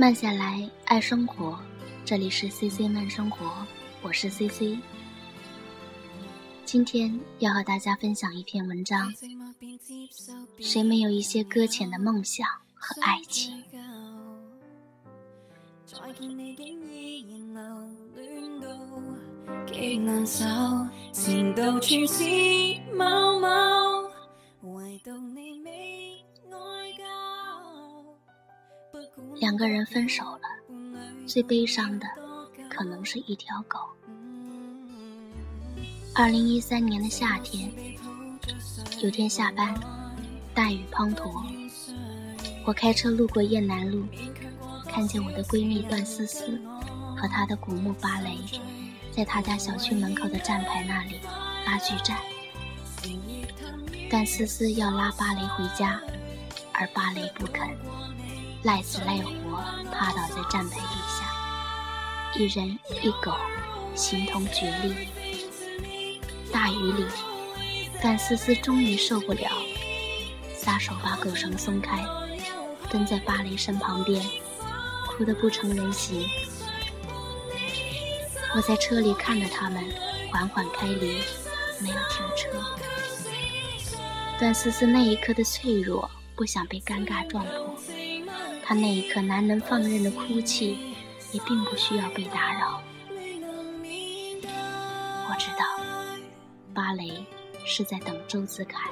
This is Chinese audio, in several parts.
慢下来，爱生活。这里是 C C 慢生活，我是 C C。今天要和大家分享一篇文章。谁没有一些搁浅的梦想和爱情？两个人分手了，最悲伤的可能是一条狗。二零一三年的夏天，有天下班，大雨滂沱，我开车路过雁南路，看见我的闺蜜段思思和她的古墓芭蕾，在她家小区门口的站牌那里拉锯战。段思思要拉芭蕾回家，而芭蕾不肯。赖死赖活趴倒在站牌底下，一人一狗，形同绝力。大雨里，范思思终于受不了，撒手把狗绳松开，蹲在芭蕾身旁边，哭得不成人形。我在车里看着他们缓缓开离，没有停车。段思思那一刻的脆弱，不想被尴尬撞破。他那一刻难能放任的哭泣，也并不需要被打扰。我知道，芭蕾是在等周子凯。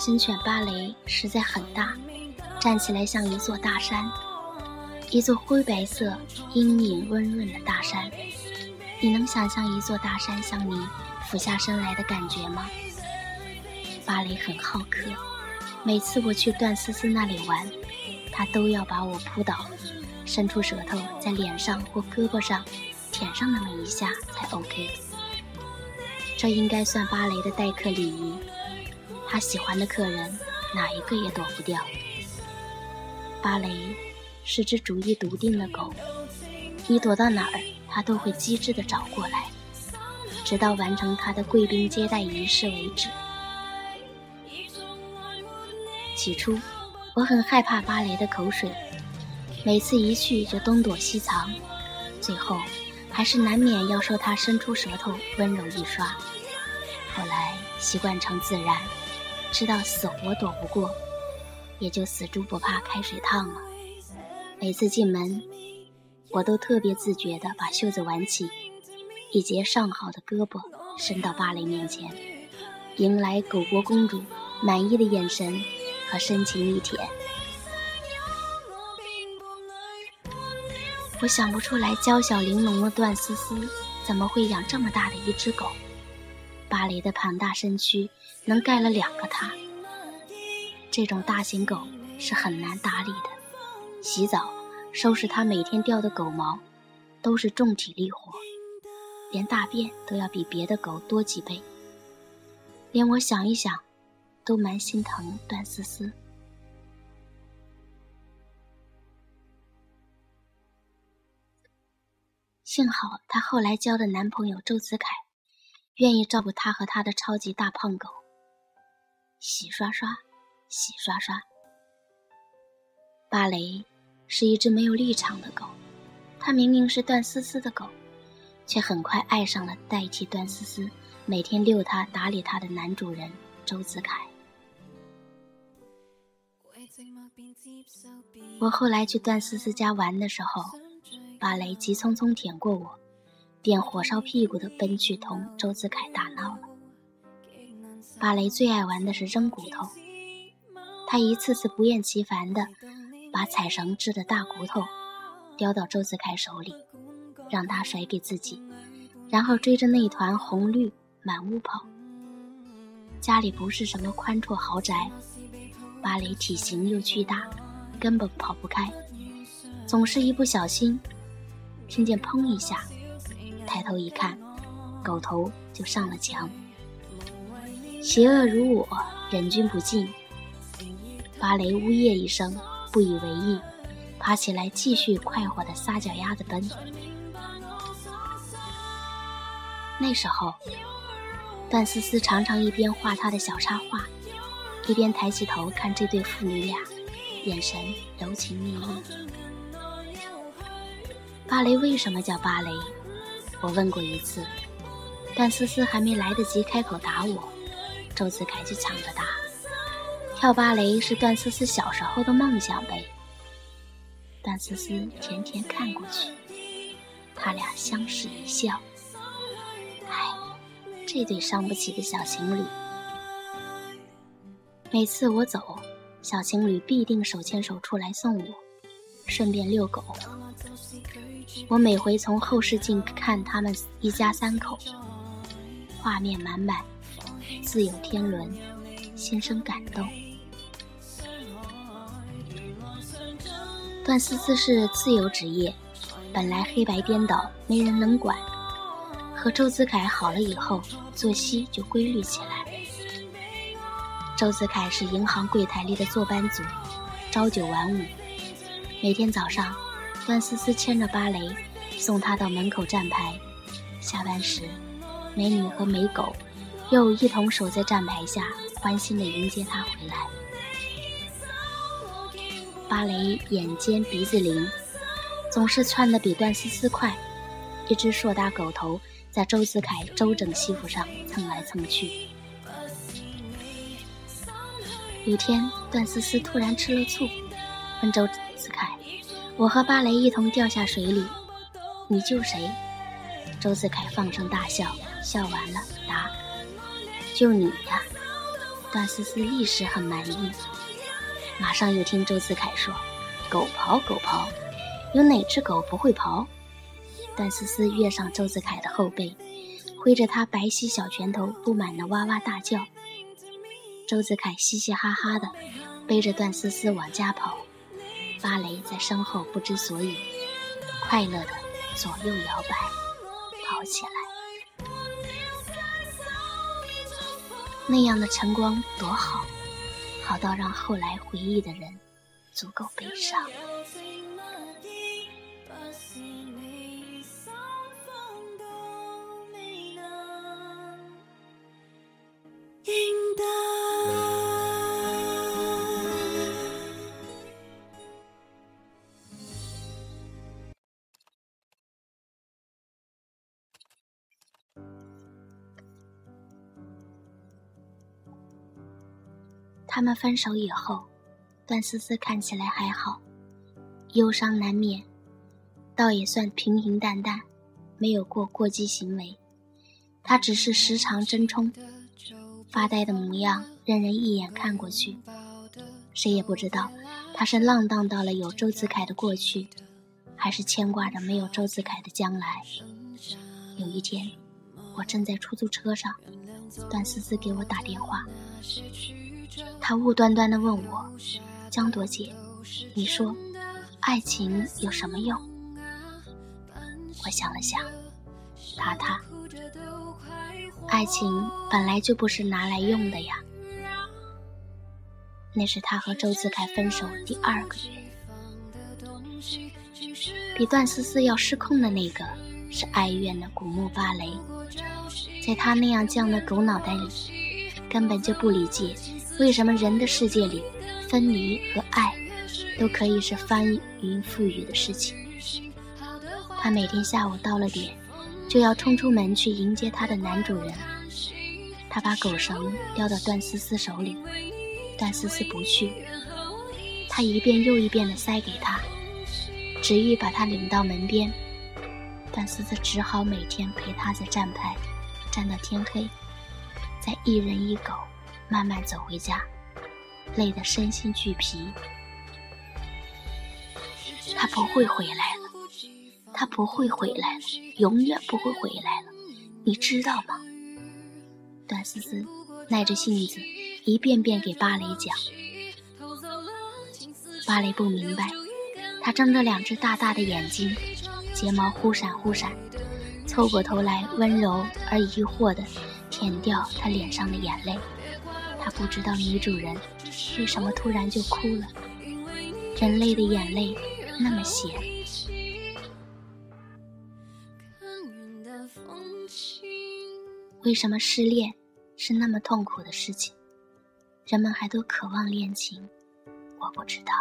型犬芭蕾实在很大，站起来像一座大山，一座灰白色、阴影温润的大山。你能想象一座大山向你俯下身来的感觉吗？芭蕾很好客，每次我去段思思那里玩，她都要把我扑倒，伸出舌头在脸上或胳膊上舔上那么一下才 OK。这应该算芭蕾的待客礼仪。他喜欢的客人，哪一个也躲不掉。芭蕾是只主意笃定的狗，你躲到哪儿，它都会机智地找过来，直到完成它的贵宾接待仪式为止。起初，我很害怕芭蕾的口水，每次一去就东躲西藏，最后还是难免要受它伸出舌头温柔一刷。后来习惯成自然。知道死活躲不过，也就死猪不怕开水烫了。每次进门，我都特别自觉地把袖子挽起，一截上好的胳膊伸到芭蕾面前，迎来狗国公主满意的眼神和深情一舔。我想不出来，娇小玲珑的段思思怎么会养这么大的一只狗。巴黎的庞大身躯能盖了两个他。这种大型狗是很难打理的，洗澡、收拾它每天掉的狗毛，都是重体力活，连大便都要比别的狗多几倍。连我想一想，都蛮心疼段思思。幸好她后来交的男朋友周子凯。愿意照顾他和他的超级大胖狗，洗刷刷，洗刷刷。芭蕾是一只没有立场的狗，它明明是段思思的狗，却很快爱上了代替段思思每天遛它、打理它的男主人周子凯。我后来去段思思家玩的时候，芭蕾急匆匆舔过我。便火烧屁股的奔去同周子凯打闹了。芭蕾最爱玩的是扔骨头，他一次次不厌其烦地把彩绳织的大骨头叼到周子凯手里，让他甩给自己，然后追着那团红绿满屋跑。家里不是什么宽绰豪宅，芭蕾体型又巨大，根本跑不开，总是一不小心，听见砰一下。抬头一看，狗头就上了墙。邪恶如我，忍俊不禁。芭蕾呜咽一声，不以为意，爬起来继续快活的撒脚丫子奔。那时候，段思思常常一边画她的小插画，一边抬起头看这对父女俩，眼神柔情蜜意。芭蕾为什么叫芭蕾？我问过一次，段思思还没来得及开口答我，周子凯就抢着答：跳芭蕾是段思思小时候的梦想呗。段思思甜甜看过去，他俩相视一笑。唉这对伤不起的小情侣，每次我走，小情侣必定手牵手出来送我，顺便遛狗。我每回从后视镜看他们一家三口，画面满满，自有天伦，心生感动。段思思是自由职业，本来黑白颠倒，没人能管。和周子凯好了以后，作息就规律起来。周子凯是银行柜台里的坐班族，朝九晚五。每天早上，段思思牵着芭蕾送他到门口站牌。下班时，美女和美狗又一同守在站牌下，欢欣地迎接他回来。芭蕾眼尖鼻子灵，总是窜得比段思思快。一只硕大狗头。在周子凯周整西服上蹭来蹭去。有天，段思思突然吃了醋，问周子凯：“我和芭蕾一同掉下水里，你救谁？”周子凯放声大笑，笑完了答：“救你呀！”段思思一时很满意，马上又听周子凯说：“狗刨，狗刨，有哪只狗不会刨？”段思思跃上周子凯的后背，挥着他白皙小拳头，不满地哇哇大叫。周子凯嘻嘻哈哈的背着段思思往家跑，芭蕾在身后不知所以，快乐的左右摇摆，跑起来。那样的晨光多好，好到让后来回忆的人足够悲伤。他们分手以后，段思思看起来还好，忧伤难免，倒也算平平淡淡，没有过过激行为。他只是时常争冲，发呆的模样，任人一眼看过去，谁也不知道他是浪荡到了有周子凯的过去，还是牵挂着没有周子凯的将来。有一天，我正在出租车上，段思思给我打电话。他无端端地问我：“江朵姐，你说，爱情有什么用？”我想了想，答他：“爱情本来就不是拿来用的呀。”那是他和周子凯分手第二个月，比段思思要失控的那个是哀怨的古墓芭蕾，在他那样犟的狗脑袋里，根本就不理解。为什么人的世界里，分离和爱都可以是翻云覆雨的事情？他每天下午到了点，就要冲出门去迎接他的男主人。他把狗绳叼到段思思手里，段思思不去，他一遍又一遍地塞给他，执意把他领到门边。段思思只好每天陪他在站牌，站到天黑，再一人一狗。慢慢走回家，累得身心俱疲。他不会回来了，他不会回来了，永远不会回来了，你知道吗？段思思耐着性子一遍遍给芭蕾讲，芭蕾不明白，他睁着两只大大的眼睛，睫毛忽闪忽闪，凑过头来温柔而疑惑地舔掉他脸上的眼泪。不知道女主人为什么突然就哭了，人类的眼泪那么咸。为什么失恋是那么痛苦的事情？人们还都渴望恋情，我不知道。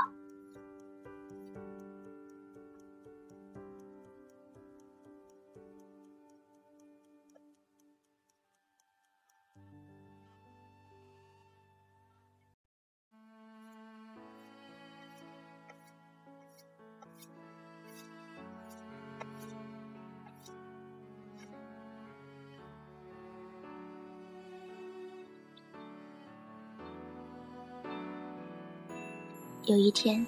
有一天，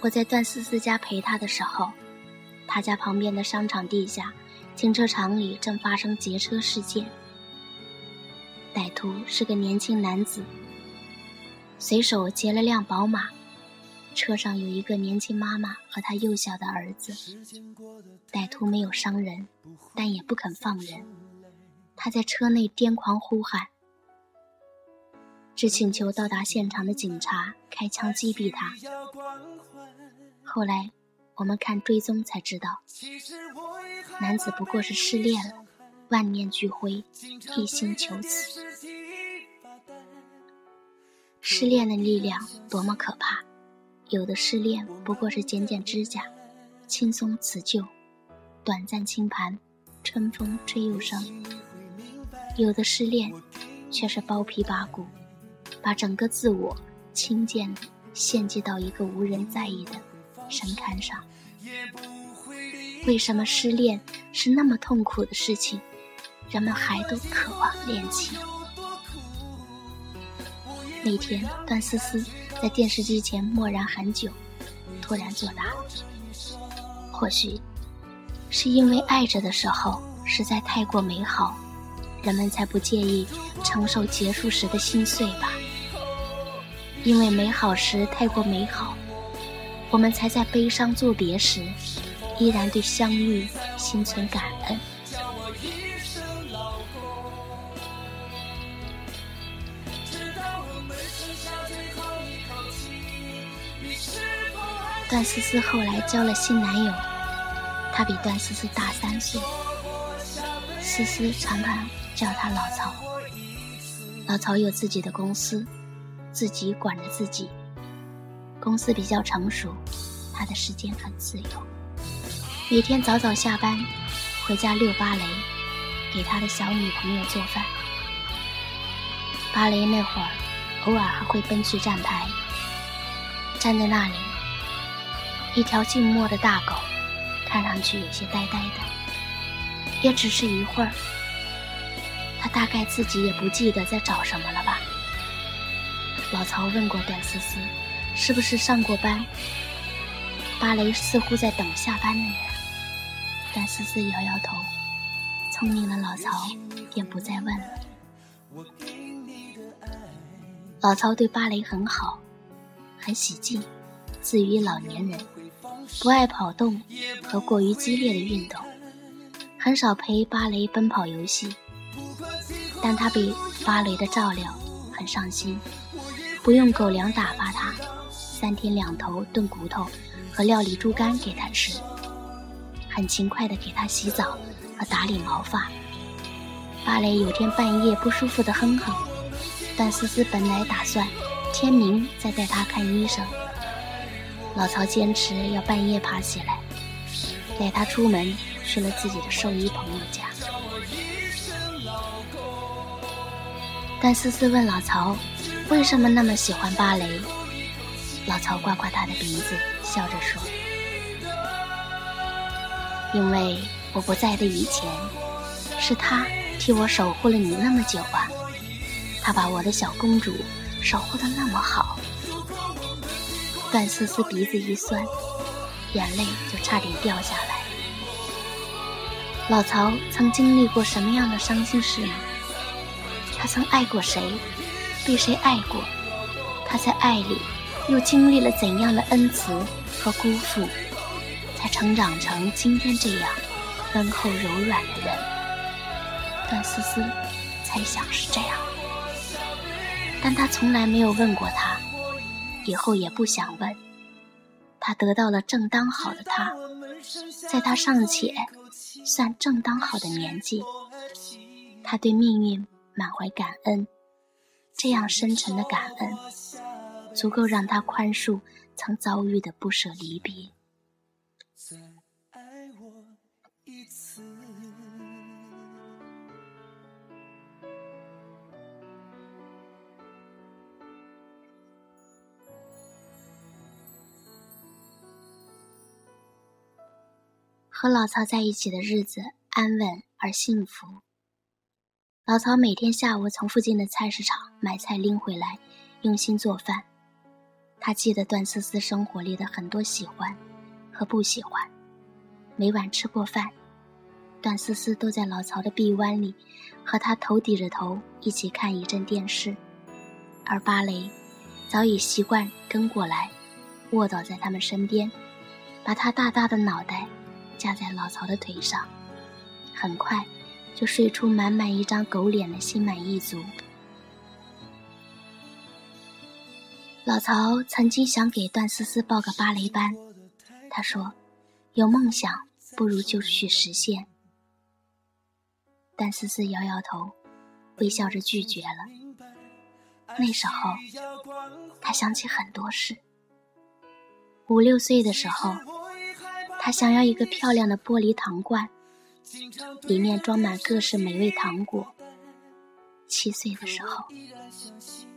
我在段思思家陪她的时候，她家旁边的商场地下停车场里正发生劫车事件。歹徒是个年轻男子，随手劫了辆宝马，车上有一个年轻妈妈和她幼小的儿子。歹徒没有伤人，但也不肯放人，他在车内癫狂呼喊。只请求到达现场的警察开枪击毙他。后来，我们看追踪才知道，男子不过是失恋了，万念俱灰，一心求死。失恋的力量多么可怕！有的失恋不过是剪剪指甲，轻松辞旧，短暂轻盘，春风吹又生；有的失恋却是剥皮拔骨。把整个自我轻贱的献祭到一个无人在意的神龛上。为什么失恋是那么痛苦的事情，人们还都渴望恋情？那天，段思思在电视机前默然很久，突然作答：“或许是因为爱着的时候实在太过美好，人们才不介意承受结束时的心碎吧。”因为美好时太过美好，我们才在悲伤作别时，依然对相遇心存感恩。段思思后来交了新男友，他比段思思大三岁，思思常常叫他老曹。老曹有自己的公司。自己管着自己，公司比较成熟，他的时间很自由。每天早早下班，回家遛芭蕾，给他的小女朋友做饭。芭蕾那会儿，偶尔还会奔去站台，站在那里，一条静默的大狗，看上去有些呆呆的。也只是一会儿，他大概自己也不记得在找什么了吧。老曹问过段思思：“是不是上过班？”芭蕾似乎在等下班的人。段思思摇摇头。聪明的老曹便不再问了。老曹对芭蕾很好，很喜静，自于老年人，不爱跑动和过于激烈的运动，很少陪芭蕾奔跑游戏。但他对芭蕾的照料很上心。不用狗粮打发它，三天两头炖骨头和料理猪肝给它吃，很勤快的给它洗澡和打理毛发。芭蕾有天半夜不舒服的哼哼，段思思本来打算天明再带它看医生，老曹坚持要半夜爬起来，带它出门去了自己的兽医朋友家。段思思问老曹。为什么那么喜欢芭蕾？老曹刮刮他的鼻子，笑着说：“因为我不在的以前，是他替我守护了你那么久啊。他把我的小公主守护的那么好。”段思思鼻子一酸，眼泪就差点掉下来。老曹曾经历过什么样的伤心事呢？他曾爱过谁？被谁爱过？他在爱里又经历了怎样的恩慈和辜负，才成长成今天这样温厚柔软的人？段思思猜想是这样，但他从来没有问过他，以后也不想问，他得到了正当好的他，在他尚且算正当好的年纪，他对命运满怀感恩。这样深沉的感恩，足够让他宽恕曾遭遇的不舍离别。和老曹在一起的日子安稳而幸福。老曹每天下午从附近的菜市场买菜拎回来，用心做饭。他记得段思思生活里的很多喜欢和不喜欢。每晚吃过饭，段思思都在老曹的臂弯里，和他头抵着头一起看一阵电视，而芭蕾早已习惯跟过来，卧倒在他们身边，把他大大的脑袋。架在老曹的腿上，很快就睡出满满一张狗脸的心满意足。老曹曾经想给段思思报个芭蕾班，他说：“有梦想不如就去实现。”段思思摇摇头，微笑着拒绝了。那时候，他想起很多事。五六岁的时候。他想要一个漂亮的玻璃糖罐，里面装满各式美味糖果。七岁的时候，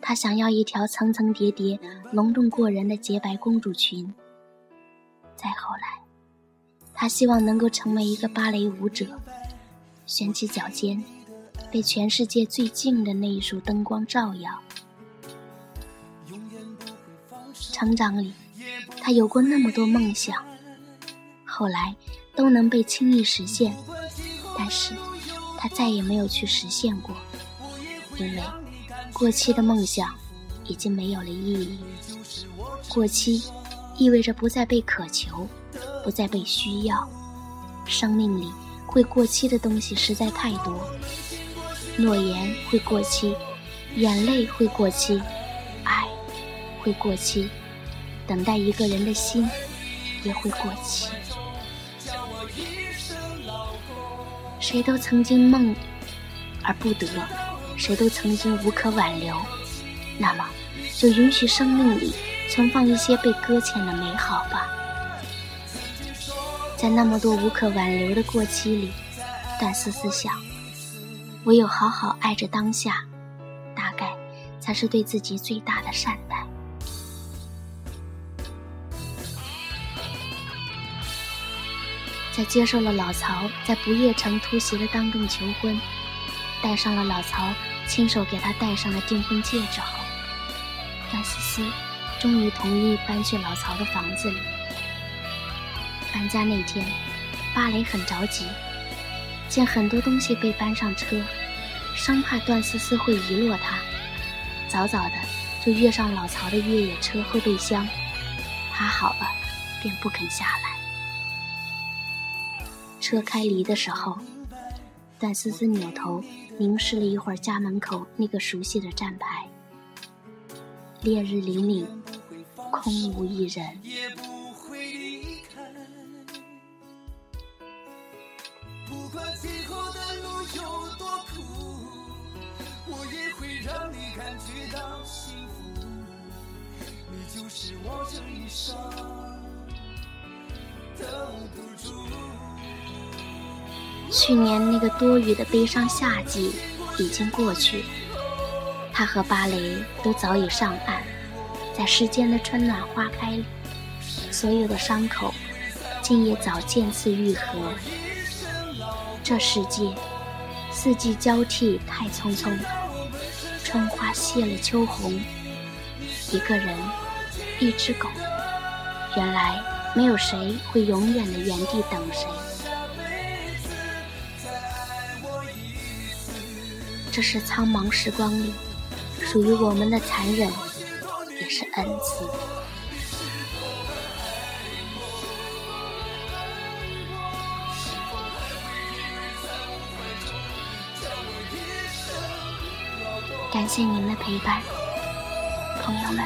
她想要一条层层叠叠、隆重过人的洁白公主裙。再后来，她希望能够成为一个芭蕾舞者，旋起脚尖，被全世界最近的那一束灯光照耀。成长里，她有过那么多梦想。后来都能被轻易实现，但是他再也没有去实现过，因为过期的梦想已经没有了意义。过期意味着不再被渴求，不再被需要。生命里会过期的东西实在太多，诺言会过期，眼泪会过期，爱会过期，等待一个人的心也会过期。叫我一声谁都曾经梦而不得，谁都曾经无可挽留，那么就允许生命里存放一些被搁浅的美好吧。在那么多无可挽留的过期里，段思思想，唯有好好爱着当下，大概才是对自己最大的善待。在接受了老曹在不夜城突袭的当众求婚，戴上了老曹亲手给他戴上的订婚戒指后，段思思终于同意搬去老曹的房子里。搬家那天，芭蕾很着急，见很多东西被搬上车，生怕段思思会遗落它，早早的就跃上老曹的越野车后备箱，趴好了，便不肯下来。车开离的时候，段思思扭头凝视了一会儿家门口那个熟悉的站牌。烈日凛凛，空无一人。不管最后的路有多苦，我也会让你感觉到幸福。你就是我这一生的赌注。去年那个多雨的悲伤夏季已经过去，他和芭蕾都早已上岸，在世间的春暖花开里，所有的伤口竟也早渐次愈合。这世界四季交替太匆匆，春花谢了秋红，一个人，一只狗，原来没有谁会永远的原地等谁。这是苍茫时光里属于我们的残忍，也是恩赐。感谢您的陪伴，朋友们，